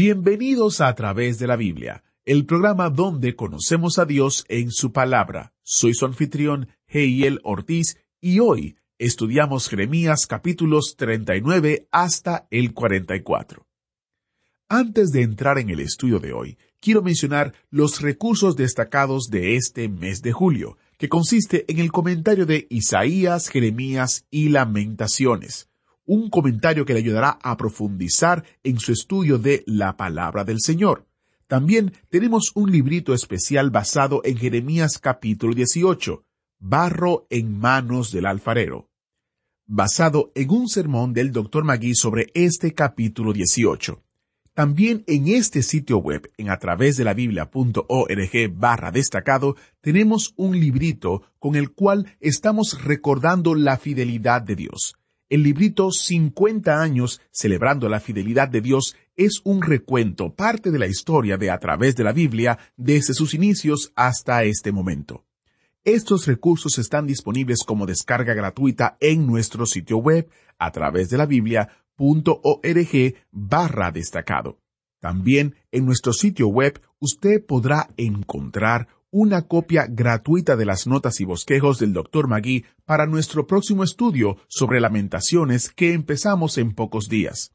Bienvenidos a A través de la Biblia, el programa donde conocemos a Dios en su palabra. Soy su anfitrión, Heiel Ortiz, y hoy estudiamos Jeremías capítulos 39 hasta el 44. Antes de entrar en el estudio de hoy, quiero mencionar los recursos destacados de este mes de julio, que consiste en el comentario de Isaías, Jeremías y Lamentaciones, un comentario que le ayudará a profundizar en su estudio de la palabra del Señor. También tenemos un librito especial basado en Jeremías capítulo 18, Barro en manos del alfarero, basado en un sermón del Dr. Magui sobre este capítulo 18. También en este sitio web, en a través de la biblia.org barra destacado, tenemos un librito con el cual estamos recordando la fidelidad de Dios. El librito 50 años celebrando la fidelidad de Dios es un recuento, parte de la historia de a través de la Biblia desde sus inicios hasta este momento. Estos recursos están disponibles como descarga gratuita en nuestro sitio web a través de la biblia.org barra destacado. También en nuestro sitio web usted podrá encontrar una copia gratuita de las notas y bosquejos del Dr. Magui para nuestro próximo estudio sobre lamentaciones que empezamos en pocos días.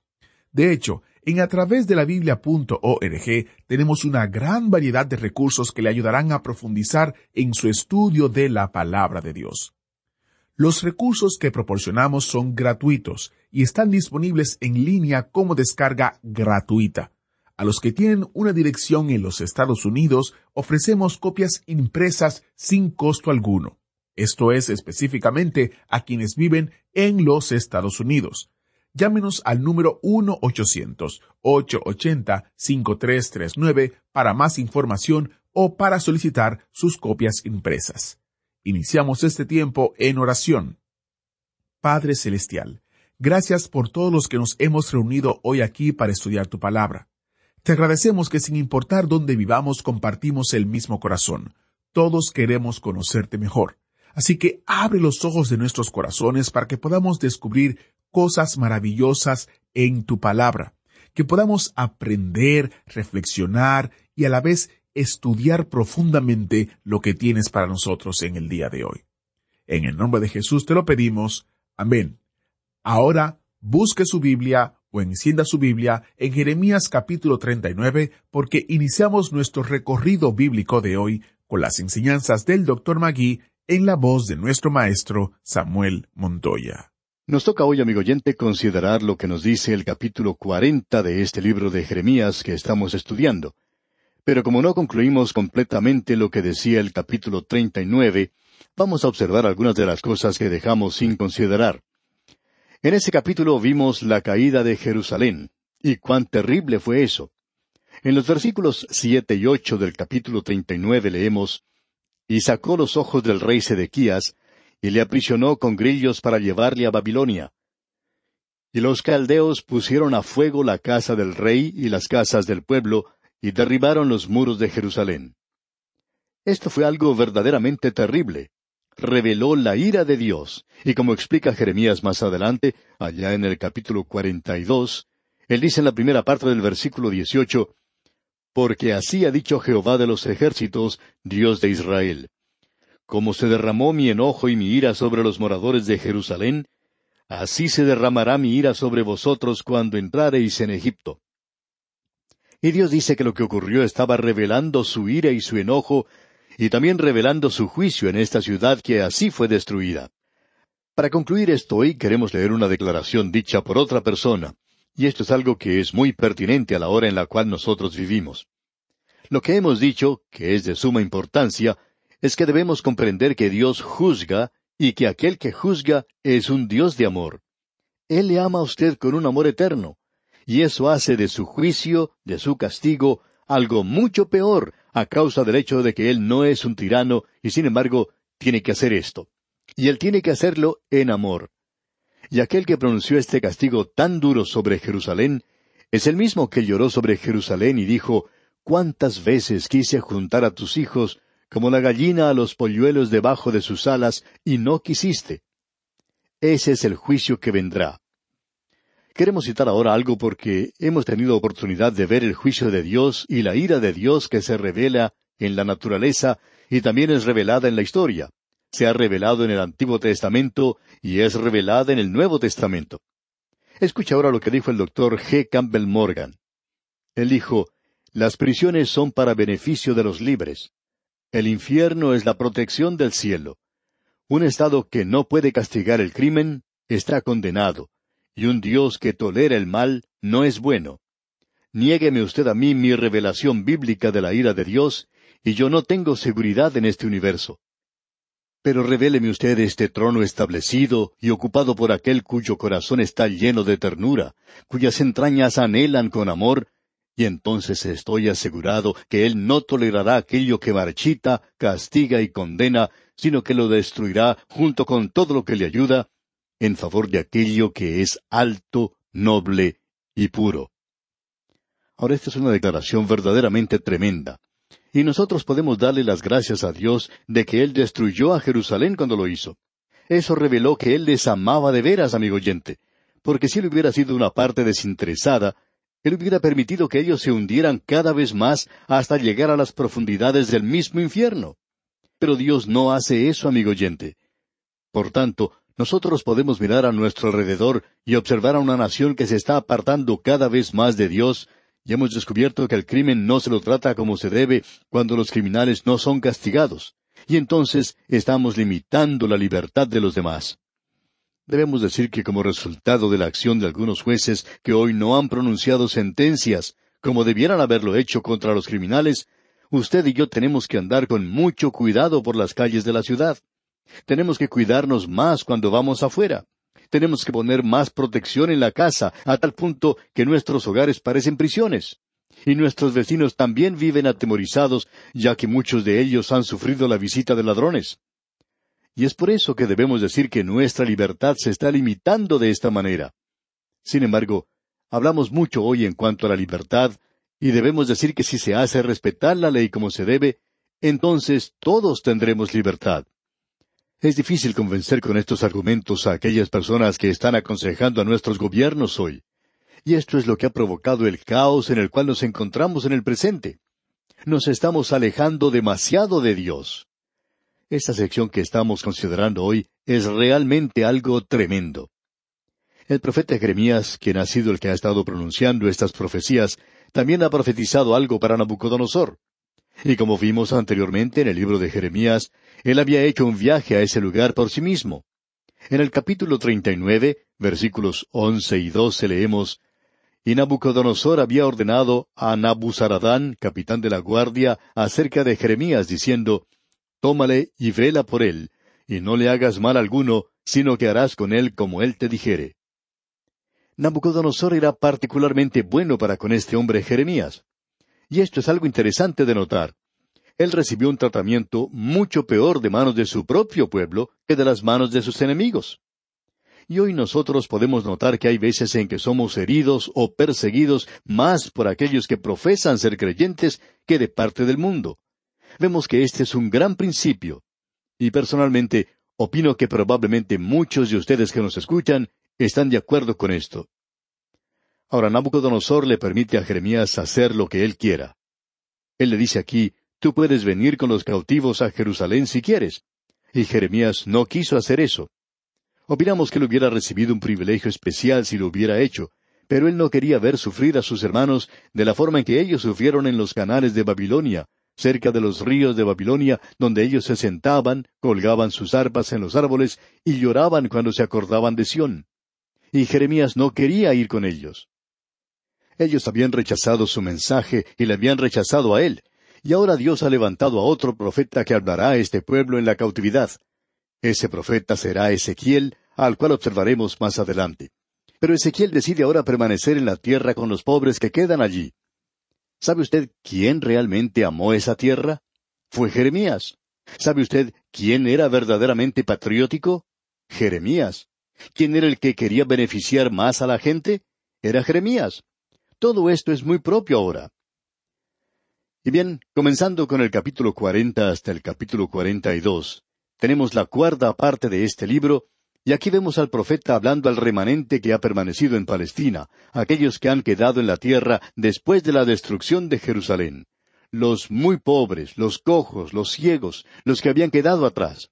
De hecho, en a través de la biblia.org tenemos una gran variedad de recursos que le ayudarán a profundizar en su estudio de la palabra de Dios. Los recursos que proporcionamos son gratuitos y están disponibles en línea como descarga gratuita. A los que tienen una dirección en los Estados Unidos ofrecemos copias impresas sin costo alguno. Esto es específicamente a quienes viven en los Estados Unidos. Llámenos al número 1-800-880-5339 para más información o para solicitar sus copias impresas. Iniciamos este tiempo en oración. Padre Celestial, gracias por todos los que nos hemos reunido hoy aquí para estudiar tu palabra. Te agradecemos que sin importar dónde vivamos compartimos el mismo corazón. Todos queremos conocerte mejor. Así que abre los ojos de nuestros corazones para que podamos descubrir cosas maravillosas en tu palabra, que podamos aprender, reflexionar y a la vez estudiar profundamente lo que tienes para nosotros en el día de hoy. En el nombre de Jesús te lo pedimos. Amén. Ahora busque su Biblia o encienda su Biblia en Jeremías capítulo 39 porque iniciamos nuestro recorrido bíblico de hoy con las enseñanzas del Dr. Magui en la voz de nuestro maestro Samuel Montoya. Nos toca hoy, amigo oyente, considerar lo que nos dice el capítulo 40 de este libro de Jeremías que estamos estudiando. Pero como no concluimos completamente lo que decía el capítulo 39, vamos a observar algunas de las cosas que dejamos sin considerar. En ese capítulo vimos la caída de Jerusalén, y cuán terrible fue eso. En los versículos siete y ocho del capítulo treinta y nueve leemos Y sacó los ojos del rey Sedequías, y le aprisionó con grillos para llevarle a Babilonia. Y los caldeos pusieron a fuego la casa del rey y las casas del pueblo, y derribaron los muros de Jerusalén. Esto fue algo verdaderamente terrible reveló la ira de Dios. Y como explica Jeremías más adelante, allá en el capítulo cuarenta y dos, él dice en la primera parte del versículo dieciocho, Porque así ha dicho Jehová de los ejércitos, Dios de Israel. Como se derramó mi enojo y mi ira sobre los moradores de Jerusalén, así se derramará mi ira sobre vosotros cuando entrareis en Egipto. Y Dios dice que lo que ocurrió estaba revelando su ira y su enojo y también revelando su juicio en esta ciudad que así fue destruida. Para concluir esto hoy queremos leer una declaración dicha por otra persona, y esto es algo que es muy pertinente a la hora en la cual nosotros vivimos. Lo que hemos dicho, que es de suma importancia, es que debemos comprender que Dios juzga y que aquel que juzga es un Dios de amor. Él le ama a usted con un amor eterno, y eso hace de su juicio, de su castigo, algo mucho peor a causa del hecho de que él no es un tirano y sin embargo tiene que hacer esto. Y él tiene que hacerlo en amor. Y aquel que pronunció este castigo tan duro sobre Jerusalén es el mismo que lloró sobre Jerusalén y dijo, ¿Cuántas veces quise juntar a tus hijos como la gallina a los polluelos debajo de sus alas, y no quisiste? Ese es el juicio que vendrá. Queremos citar ahora algo porque hemos tenido oportunidad de ver el juicio de Dios y la ira de Dios que se revela en la naturaleza y también es revelada en la historia. Se ha revelado en el Antiguo Testamento y es revelada en el Nuevo Testamento. Escucha ahora lo que dijo el doctor G. Campbell Morgan. Él dijo, Las prisiones son para beneficio de los libres. El infierno es la protección del cielo. Un Estado que no puede castigar el crimen está condenado y un Dios que tolera el mal no es bueno. Niégueme usted a mí mi revelación bíblica de la ira de Dios, y yo no tengo seguridad en este universo. Pero revéleme usted este trono establecido y ocupado por aquel cuyo corazón está lleno de ternura, cuyas entrañas anhelan con amor, y entonces estoy asegurado que Él no tolerará aquello que marchita, castiga y condena, sino que lo destruirá junto con todo lo que le ayuda, en favor de aquello que es alto, noble y puro. Ahora esta es una declaración verdaderamente tremenda. Y nosotros podemos darle las gracias a Dios de que Él destruyó a Jerusalén cuando lo hizo. Eso reveló que Él les amaba de veras, amigo oyente, porque si Él hubiera sido una parte desinteresada, Él hubiera permitido que ellos se hundieran cada vez más hasta llegar a las profundidades del mismo infierno. Pero Dios no hace eso, amigo oyente. Por tanto, nosotros podemos mirar a nuestro alrededor y observar a una nación que se está apartando cada vez más de Dios, y hemos descubierto que el crimen no se lo trata como se debe cuando los criminales no son castigados, y entonces estamos limitando la libertad de los demás. Debemos decir que como resultado de la acción de algunos jueces que hoy no han pronunciado sentencias como debieran haberlo hecho contra los criminales, usted y yo tenemos que andar con mucho cuidado por las calles de la ciudad. Tenemos que cuidarnos más cuando vamos afuera. Tenemos que poner más protección en la casa, a tal punto que nuestros hogares parecen prisiones. Y nuestros vecinos también viven atemorizados, ya que muchos de ellos han sufrido la visita de ladrones. Y es por eso que debemos decir que nuestra libertad se está limitando de esta manera. Sin embargo, hablamos mucho hoy en cuanto a la libertad, y debemos decir que si se hace respetar la ley como se debe, entonces todos tendremos libertad. Es difícil convencer con estos argumentos a aquellas personas que están aconsejando a nuestros gobiernos hoy. Y esto es lo que ha provocado el caos en el cual nos encontramos en el presente. Nos estamos alejando demasiado de Dios. Esta sección que estamos considerando hoy es realmente algo tremendo. El profeta Jeremías, quien ha sido el que ha estado pronunciando estas profecías, también ha profetizado algo para Nabucodonosor. Y como vimos anteriormente en el libro de Jeremías, él había hecho un viaje a ese lugar por sí mismo. En el capítulo treinta y nueve, versículos once y doce leemos Y Nabucodonosor había ordenado a Nabuzaradán, capitán de la guardia, acerca de Jeremías, diciendo Tómale y vela por él, y no le hagas mal alguno, sino que harás con él como él te dijere. Nabucodonosor era particularmente bueno para con este hombre Jeremías. Y esto es algo interesante de notar. Él recibió un tratamiento mucho peor de manos de su propio pueblo que de las manos de sus enemigos. Y hoy nosotros podemos notar que hay veces en que somos heridos o perseguidos más por aquellos que profesan ser creyentes que de parte del mundo. Vemos que este es un gran principio. Y personalmente opino que probablemente muchos de ustedes que nos escuchan están de acuerdo con esto. Ahora Nabucodonosor le permite a Jeremías hacer lo que él quiera. Él le dice aquí, tú puedes venir con los cautivos a Jerusalén si quieres. Y Jeremías no quiso hacer eso. Opinamos que él hubiera recibido un privilegio especial si lo hubiera hecho, pero él no quería ver sufrir a sus hermanos de la forma en que ellos sufrieron en los canales de Babilonia, cerca de los ríos de Babilonia, donde ellos se sentaban, colgaban sus arpas en los árboles y lloraban cuando se acordaban de Sión. Y Jeremías no quería ir con ellos. Ellos habían rechazado su mensaje y le habían rechazado a él. Y ahora Dios ha levantado a otro profeta que hablará a este pueblo en la cautividad. Ese profeta será Ezequiel, al cual observaremos más adelante. Pero Ezequiel decide ahora permanecer en la tierra con los pobres que quedan allí. ¿Sabe usted quién realmente amó esa tierra? Fue Jeremías. ¿Sabe usted quién era verdaderamente patriótico? Jeremías. ¿Quién era el que quería beneficiar más a la gente? Era Jeremías. Todo esto es muy propio ahora. Y bien, comenzando con el capítulo cuarenta hasta el capítulo cuarenta y dos, tenemos la cuarta parte de este libro, y aquí vemos al profeta hablando al remanente que ha permanecido en Palestina, aquellos que han quedado en la tierra después de la destrucción de Jerusalén, los muy pobres, los cojos, los ciegos, los que habían quedado atrás.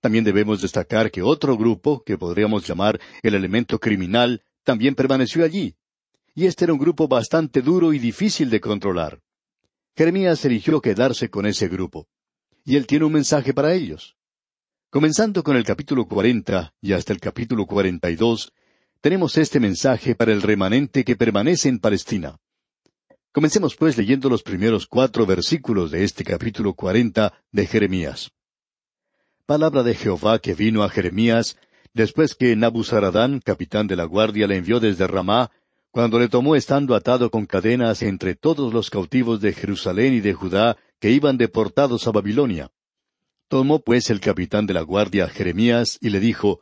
También debemos destacar que otro grupo, que podríamos llamar el elemento criminal, también permaneció allí. Y este era un grupo bastante duro y difícil de controlar. Jeremías eligió quedarse con ese grupo. Y él tiene un mensaje para ellos. Comenzando con el capítulo cuarenta y hasta el capítulo cuarenta y dos, tenemos este mensaje para el remanente que permanece en Palestina. Comencemos pues leyendo los primeros cuatro versículos de este capítulo cuarenta de Jeremías. Palabra de Jehová que vino a Jeremías después que Nabuzaradán, capitán de la guardia, le envió desde Ramá, cuando le tomó estando atado con cadenas entre todos los cautivos de Jerusalén y de Judá que iban deportados a Babilonia. Tomó pues el capitán de la guardia Jeremías y le dijo,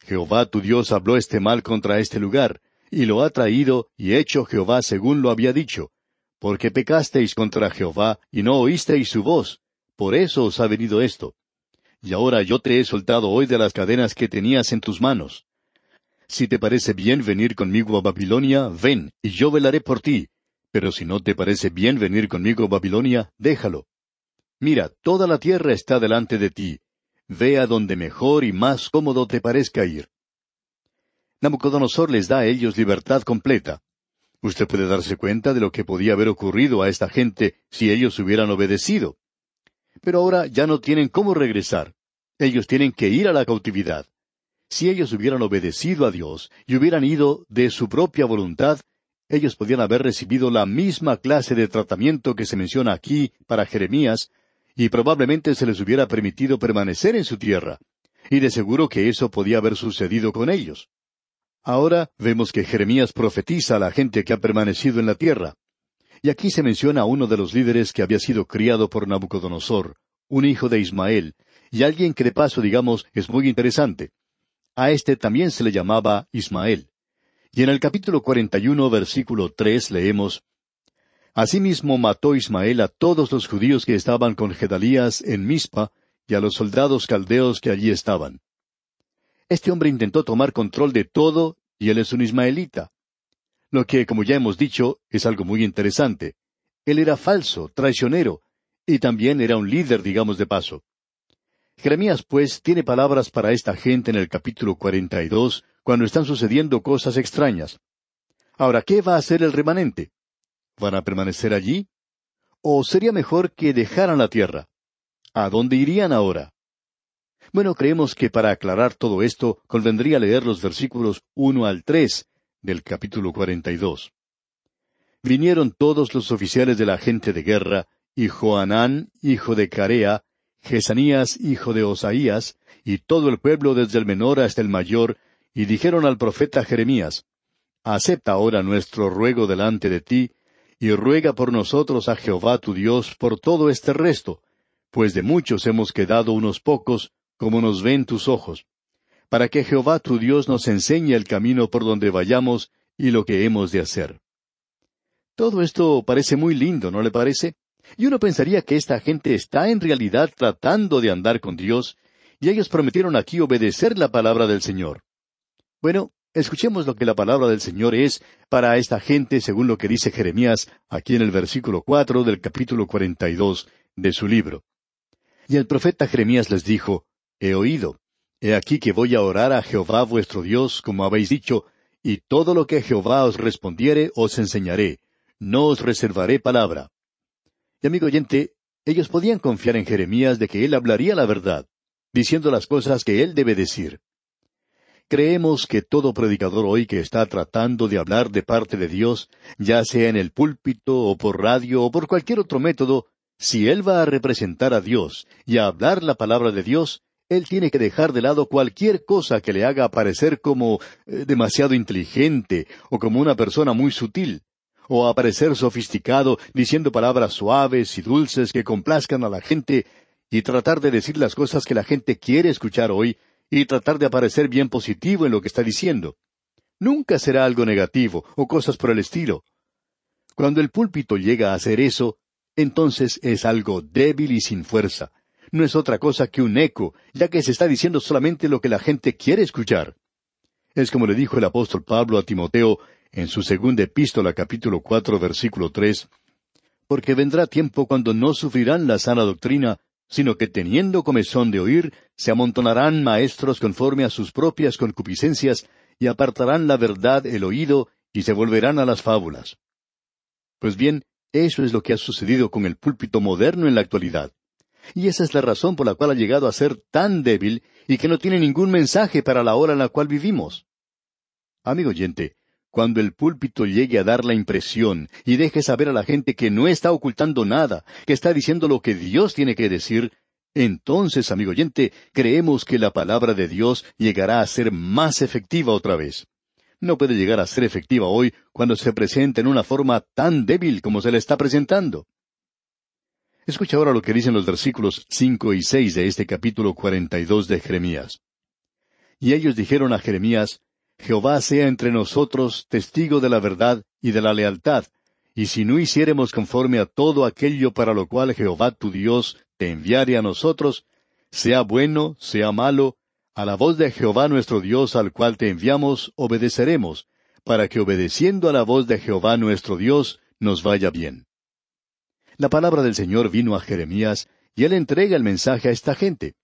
Jehová tu Dios habló este mal contra este lugar, y lo ha traído y hecho Jehová según lo había dicho, porque pecasteis contra Jehová y no oísteis su voz, por eso os ha venido esto. Y ahora yo te he soltado hoy de las cadenas que tenías en tus manos. Si te parece bien venir conmigo a Babilonia, ven, y yo velaré por ti. Pero si no te parece bien venir conmigo a Babilonia, déjalo. Mira, toda la tierra está delante de ti. Ve a donde mejor y más cómodo te parezca ir. Nabucodonosor les da a ellos libertad completa. Usted puede darse cuenta de lo que podía haber ocurrido a esta gente si ellos hubieran obedecido. Pero ahora ya no tienen cómo regresar. Ellos tienen que ir a la cautividad. Si ellos hubieran obedecido a Dios y hubieran ido de su propia voluntad, ellos podían haber recibido la misma clase de tratamiento que se menciona aquí para Jeremías, y probablemente se les hubiera permitido permanecer en su tierra. Y de seguro que eso podía haber sucedido con ellos. Ahora vemos que Jeremías profetiza a la gente que ha permanecido en la tierra. Y aquí se menciona a uno de los líderes que había sido criado por Nabucodonosor, un hijo de Ismael, y alguien que de paso, digamos, es muy interesante. A este también se le llamaba Ismael. Y en el capítulo 41, versículo tres leemos, Asimismo mató Ismael a todos los judíos que estaban con Gedalías en Mizpa y a los soldados caldeos que allí estaban. Este hombre intentó tomar control de todo y él es un ismaelita. Lo que, como ya hemos dicho, es algo muy interesante. Él era falso, traicionero, y también era un líder, digamos de paso. Jeremías, pues, tiene palabras para esta gente en el capítulo cuarenta y dos, cuando están sucediendo cosas extrañas. Ahora, ¿qué va a hacer el remanente? ¿Van a permanecer allí? ¿O sería mejor que dejaran la tierra? ¿A dónde irían ahora? Bueno, creemos que para aclarar todo esto convendría leer los versículos uno al tres del capítulo cuarenta y dos. Vinieron todos los oficiales de la gente de guerra, y Joanán, hijo de Carea, Jesanías, hijo de Osaías, y todo el pueblo desde el menor hasta el mayor, y dijeron al profeta Jeremías, Acepta ahora nuestro ruego delante de ti, y ruega por nosotros a Jehová tu Dios por todo este resto, pues de muchos hemos quedado unos pocos, como nos ven tus ojos, para que Jehová tu Dios nos enseñe el camino por donde vayamos y lo que hemos de hacer. Todo esto parece muy lindo, ¿no le parece? Y uno pensaría que esta gente está en realidad tratando de andar con Dios, y ellos prometieron aquí obedecer la palabra del Señor. Bueno, Escuchemos lo que la palabra del Señor es para esta gente según lo que dice Jeremías aquí en el versículo cuatro del capítulo cuarenta y dos de su libro. Y el profeta Jeremías les dijo, He oído, he aquí que voy a orar a Jehová vuestro Dios, como habéis dicho, y todo lo que Jehová os respondiere os enseñaré, no os reservaré palabra. Y amigo oyente, ellos podían confiar en Jeremías de que él hablaría la verdad, diciendo las cosas que él debe decir. Creemos que todo predicador hoy que está tratando de hablar de parte de Dios, ya sea en el púlpito o por radio o por cualquier otro método, si él va a representar a Dios y a hablar la palabra de Dios, Él tiene que dejar de lado cualquier cosa que le haga parecer como eh, demasiado inteligente o como una persona muy sutil, o aparecer sofisticado diciendo palabras suaves y dulces que complazcan a la gente y tratar de decir las cosas que la gente quiere escuchar hoy y tratar de aparecer bien positivo en lo que está diciendo. Nunca será algo negativo o cosas por el estilo. Cuando el púlpito llega a hacer eso, entonces es algo débil y sin fuerza. No es otra cosa que un eco, ya que se está diciendo solamente lo que la gente quiere escuchar. Es como le dijo el apóstol Pablo a Timoteo en su segunda epístola capítulo cuatro versículo tres, porque vendrá tiempo cuando no sufrirán la sana doctrina, sino que teniendo comezón de oír, se amontonarán maestros conforme a sus propias concupiscencias, y apartarán la verdad el oído, y se volverán a las fábulas. Pues bien, eso es lo que ha sucedido con el púlpito moderno en la actualidad. Y esa es la razón por la cual ha llegado a ser tan débil y que no tiene ningún mensaje para la hora en la cual vivimos. Amigo oyente, cuando el púlpito llegue a dar la impresión y deje saber a la gente que no está ocultando nada, que está diciendo lo que Dios tiene que decir, entonces, amigo oyente, creemos que la palabra de Dios llegará a ser más efectiva otra vez. No puede llegar a ser efectiva hoy cuando se presenta en una forma tan débil como se le está presentando. Escucha ahora lo que dicen los versículos cinco y seis de este capítulo cuarenta y dos de Jeremías. Y ellos dijeron a Jeremías, Jehová sea entre nosotros testigo de la verdad y de la lealtad, y si no hiciéremos conforme a todo aquello para lo cual Jehová tu Dios te enviare a nosotros, sea bueno, sea malo, a la voz de Jehová nuestro Dios al cual te enviamos, obedeceremos, para que obedeciendo a la voz de Jehová nuestro Dios nos vaya bien. La palabra del Señor vino a Jeremías, y él entrega el mensaje a esta gente.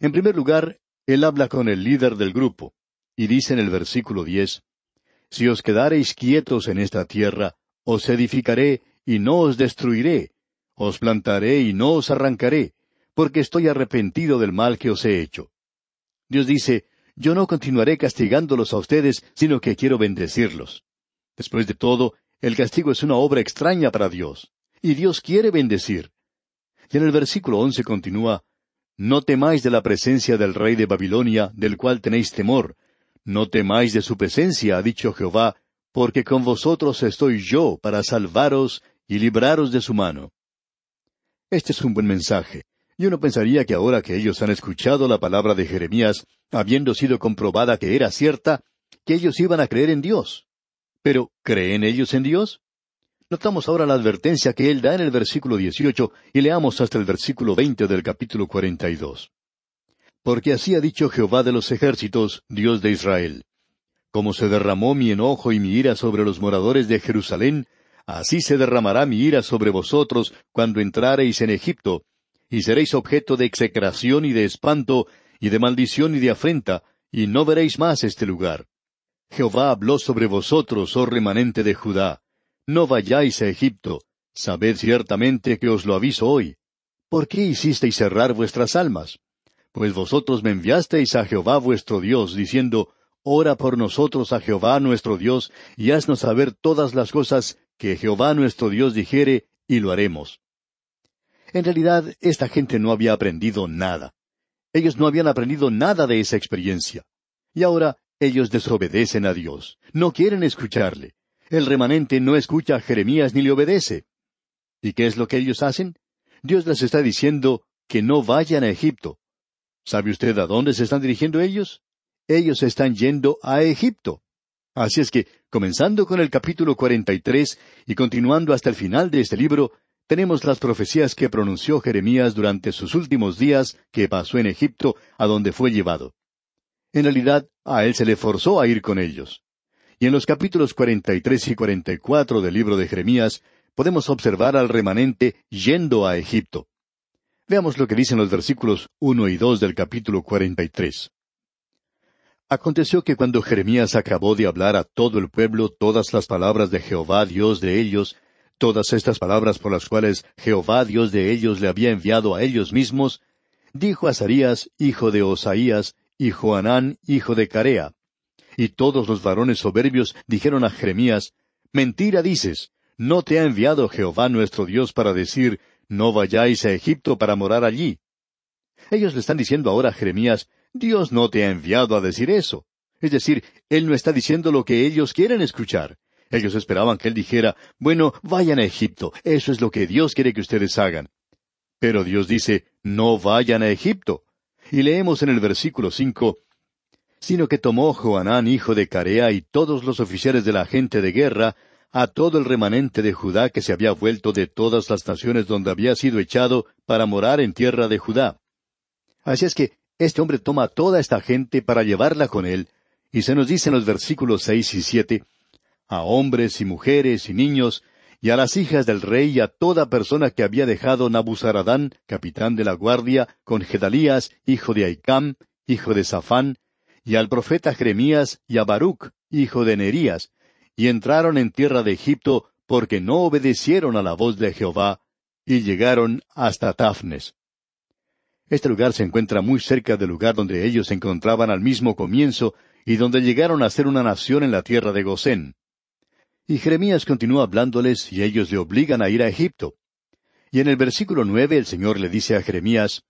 En primer lugar, él habla con el líder del grupo. Y dice en el versículo diez, Si os quedareis quietos en esta tierra, os edificaré y no os destruiré, os plantaré y no os arrancaré, porque estoy arrepentido del mal que os he hecho. Dios dice, yo no continuaré castigándolos a ustedes, sino que quiero bendecirlos. Después de todo, el castigo es una obra extraña para Dios, y Dios quiere bendecir. Y en el versículo once continúa, No temáis de la presencia del rey de Babilonia, del cual tenéis temor, no temáis de su presencia, ha dicho Jehová, porque con vosotros estoy yo para salvaros y libraros de su mano. Este es un buen mensaje. Yo no pensaría que ahora que ellos han escuchado la palabra de Jeremías, habiendo sido comprobada que era cierta, que ellos iban a creer en Dios. Pero, ¿creen ellos en Dios? Notamos ahora la advertencia que él da en el versículo 18 y leamos hasta el versículo 20 del capítulo 42 porque así ha dicho Jehová de los ejércitos, Dios de Israel. Como se derramó mi enojo y mi ira sobre los moradores de Jerusalén, así se derramará mi ira sobre vosotros cuando entrareis en Egipto, y seréis objeto de execración y de espanto, y de maldición y de afrenta, y no veréis más este lugar. Jehová habló sobre vosotros, oh remanente de Judá. No vayáis a Egipto, sabed ciertamente que os lo aviso hoy. ¿Por qué hicisteis cerrar vuestras almas? Pues vosotros me enviasteis a Jehová vuestro Dios, diciendo, Ora por nosotros a Jehová nuestro Dios, y haznos saber todas las cosas que Jehová nuestro Dios dijere, y lo haremos. En realidad, esta gente no había aprendido nada. Ellos no habían aprendido nada de esa experiencia. Y ahora ellos desobedecen a Dios. No quieren escucharle. El remanente no escucha a Jeremías ni le obedece. ¿Y qué es lo que ellos hacen? Dios les está diciendo que no vayan a Egipto. ¿Sabe usted a dónde se están dirigiendo ellos? Ellos están yendo a Egipto. Así es que, comenzando con el capítulo 43 y continuando hasta el final de este libro, tenemos las profecías que pronunció Jeremías durante sus últimos días que pasó en Egipto, a donde fue llevado. En realidad, a él se le forzó a ir con ellos. Y en los capítulos 43 y 44 del libro de Jeremías podemos observar al remanente yendo a Egipto. Veamos lo que dicen los versículos uno y dos del capítulo cuarenta y tres. Aconteció que cuando Jeremías acabó de hablar a todo el pueblo todas las palabras de Jehová Dios de ellos, todas estas palabras por las cuales Jehová Dios de ellos le había enviado a ellos mismos, dijo Azarías, hijo de Osaías, y Joanán, hijo de Carea. Y todos los varones soberbios dijeron a Jeremías, Mentira dices, no te ha enviado Jehová nuestro Dios para decir, no vayáis a Egipto para morar allí. Ellos le están diciendo ahora a Jeremías, Dios no te ha enviado a decir eso. Es decir, Él no está diciendo lo que ellos quieren escuchar. Ellos esperaban que Él dijera, bueno, vayan a Egipto, eso es lo que Dios quiere que ustedes hagan. Pero Dios dice, no vayan a Egipto. Y leemos en el versículo cinco, sino que tomó Joanán, hijo de Carea, y todos los oficiales de la gente de guerra, a todo el remanente de Judá que se había vuelto de todas las naciones donde había sido echado para morar en tierra de Judá. Así es que este hombre toma a toda esta gente para llevarla con él, y se nos dice en los versículos seis y siete, a hombres y mujeres y niños, y a las hijas del rey y a toda persona que había dejado Nabuzaradán, capitán de la guardia, con Gedalías, hijo de Aicam, hijo de Safán, y al profeta Jeremías y a Baruch, hijo de Nerías, y entraron en tierra de Egipto porque no obedecieron a la voz de Jehová, y llegaron hasta Tafnes. Este lugar se encuentra muy cerca del lugar donde ellos se encontraban al mismo comienzo y donde llegaron a ser una nación en la tierra de Gosén. Y Jeremías continúa hablándoles y ellos le obligan a ir a Egipto. Y en el versículo nueve el Señor le dice a Jeremías,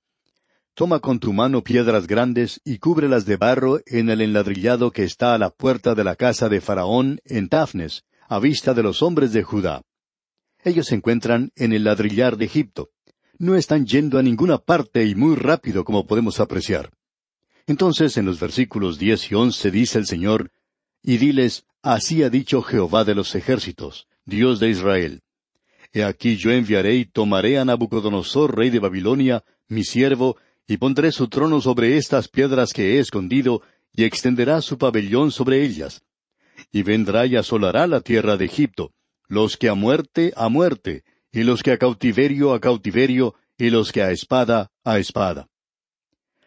Toma con tu mano piedras grandes y cúbrelas de barro en el enladrillado que está a la puerta de la casa de Faraón en Tafnes, a vista de los hombres de Judá. Ellos se encuentran en el ladrillar de Egipto. No están yendo a ninguna parte y muy rápido como podemos apreciar. Entonces en los versículos diez y once dice el Señor, y diles, Así ha dicho Jehová de los ejércitos, Dios de Israel. He aquí yo enviaré y tomaré a Nabucodonosor, rey de Babilonia, mi siervo, y pondré su trono sobre estas piedras que he escondido, y extenderá su pabellón sobre ellas. Y vendrá y asolará la tierra de Egipto, los que a muerte, a muerte, y los que a cautiverio, a cautiverio, y los que a espada, a espada.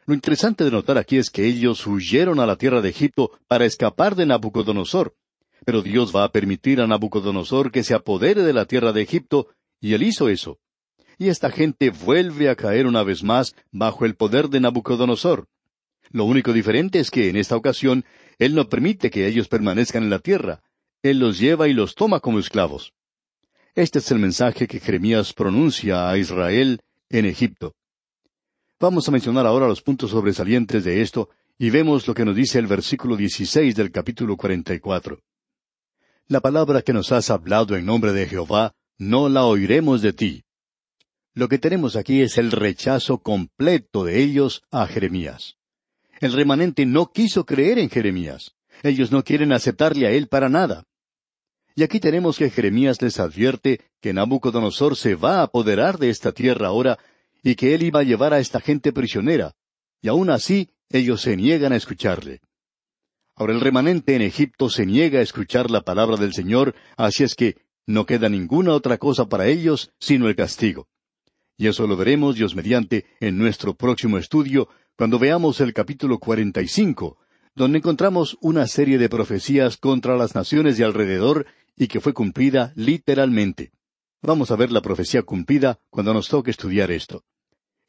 Lo interesante de notar aquí es que ellos huyeron a la tierra de Egipto para escapar de Nabucodonosor, pero Dios va a permitir a Nabucodonosor que se apodere de la tierra de Egipto, y él hizo eso y esta gente vuelve a caer una vez más bajo el poder de Nabucodonosor. Lo único diferente es que en esta ocasión Él no permite que ellos permanezcan en la tierra, Él los lleva y los toma como esclavos. Este es el mensaje que Jeremías pronuncia a Israel en Egipto. Vamos a mencionar ahora los puntos sobresalientes de esto y vemos lo que nos dice el versículo 16 del capítulo 44. La palabra que nos has hablado en nombre de Jehová, no la oiremos de ti. Lo que tenemos aquí es el rechazo completo de ellos a Jeremías. El remanente no quiso creer en Jeremías. Ellos no quieren aceptarle a él para nada. Y aquí tenemos que Jeremías les advierte que Nabucodonosor se va a apoderar de esta tierra ahora y que él iba a llevar a esta gente prisionera. Y aún así, ellos se niegan a escucharle. Ahora el remanente en Egipto se niega a escuchar la palabra del Señor, así es que no queda ninguna otra cosa para ellos sino el castigo. Y eso lo veremos, Dios mediante, en nuestro próximo estudio, cuando veamos el capítulo cuarenta y cinco, donde encontramos una serie de profecías contra las naciones de alrededor y que fue cumplida literalmente. Vamos a ver la profecía cumplida cuando nos toque estudiar esto.